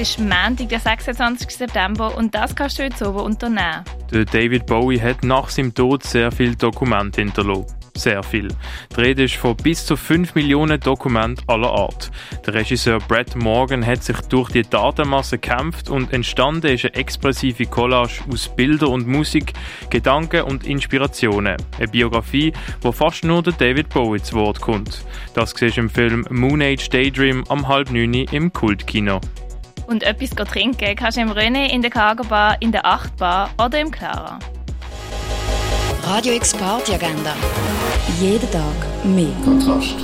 Ist Montag, der 26. September und das kannst du heute oben unternehmen. Der David Bowie hat nach seinem Tod sehr viele Dokumente hinterlassen sehr viel. Die Rede ist von bis zu 5 Millionen Dokumenten aller Art. Der Regisseur Brett Morgan hat sich durch die Datenmasse gekämpft und entstanden ist eine expressive Collage aus Bildern und Musik, Gedanken und Inspirationen. Eine Biografie, wo fast nur der David Bowie zu Wort kommt. Das siehst du im Film Moon Age Daydream am halb neun im Kultkino. Und etwas trinken kannst du im René, in der Cargo Bar, in der Achtbar oder im Clara. Radio X Party Agenda. Jeden Tag mehr. Kontrast.